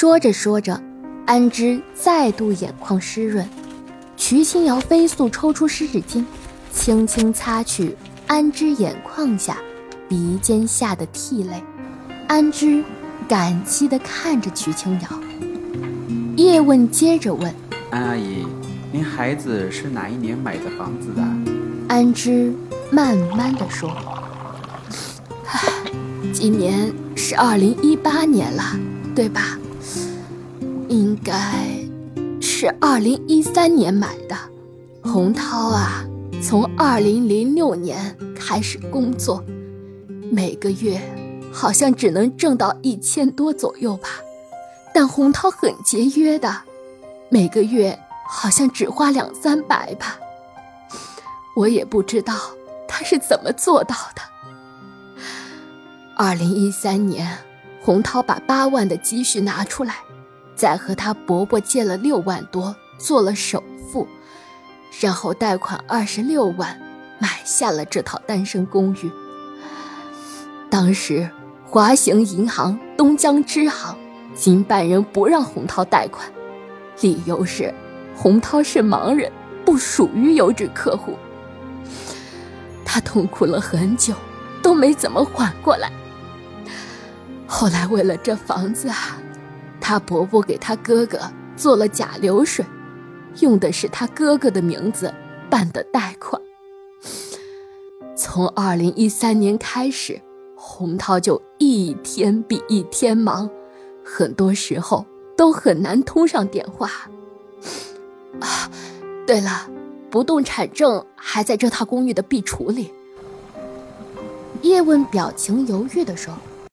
说着说着，安之再度眼眶湿润。瞿清瑶飞速抽出湿纸巾，轻轻擦去安之眼眶下、鼻尖下的涕泪。安之感激地看着瞿清瑶。叶问接着问：“安阿姨，您孩子是哪一年买的房子的？”安之慢慢地说：“ 唉今年是二零一八年了，对吧？应该是二零一三年买的。洪涛啊，从二零零六年开始工作，每个月好像只能挣到一千多左右吧。但洪涛很节约的，每个月好像只花两三百吧。我也不知道他是怎么做到的。”二零一三年，洪涛把八万的积蓄拿出来，再和他伯伯借了六万多做了首付，然后贷款二十六万买下了这套单身公寓。当时华行银行、东江支行经办人不让洪涛贷款，理由是洪涛是盲人，不属于优质客户。他痛苦了很久，都没怎么缓过来。后来为了这房子啊，他伯伯给他哥哥做了假流水，用的是他哥哥的名字办的贷款。从二零一三年开始，洪涛就一天比一天忙，很多时候都很难通上电话。啊，对了，不动产证还在这套公寓的壁橱里。叶问表情犹豫地说。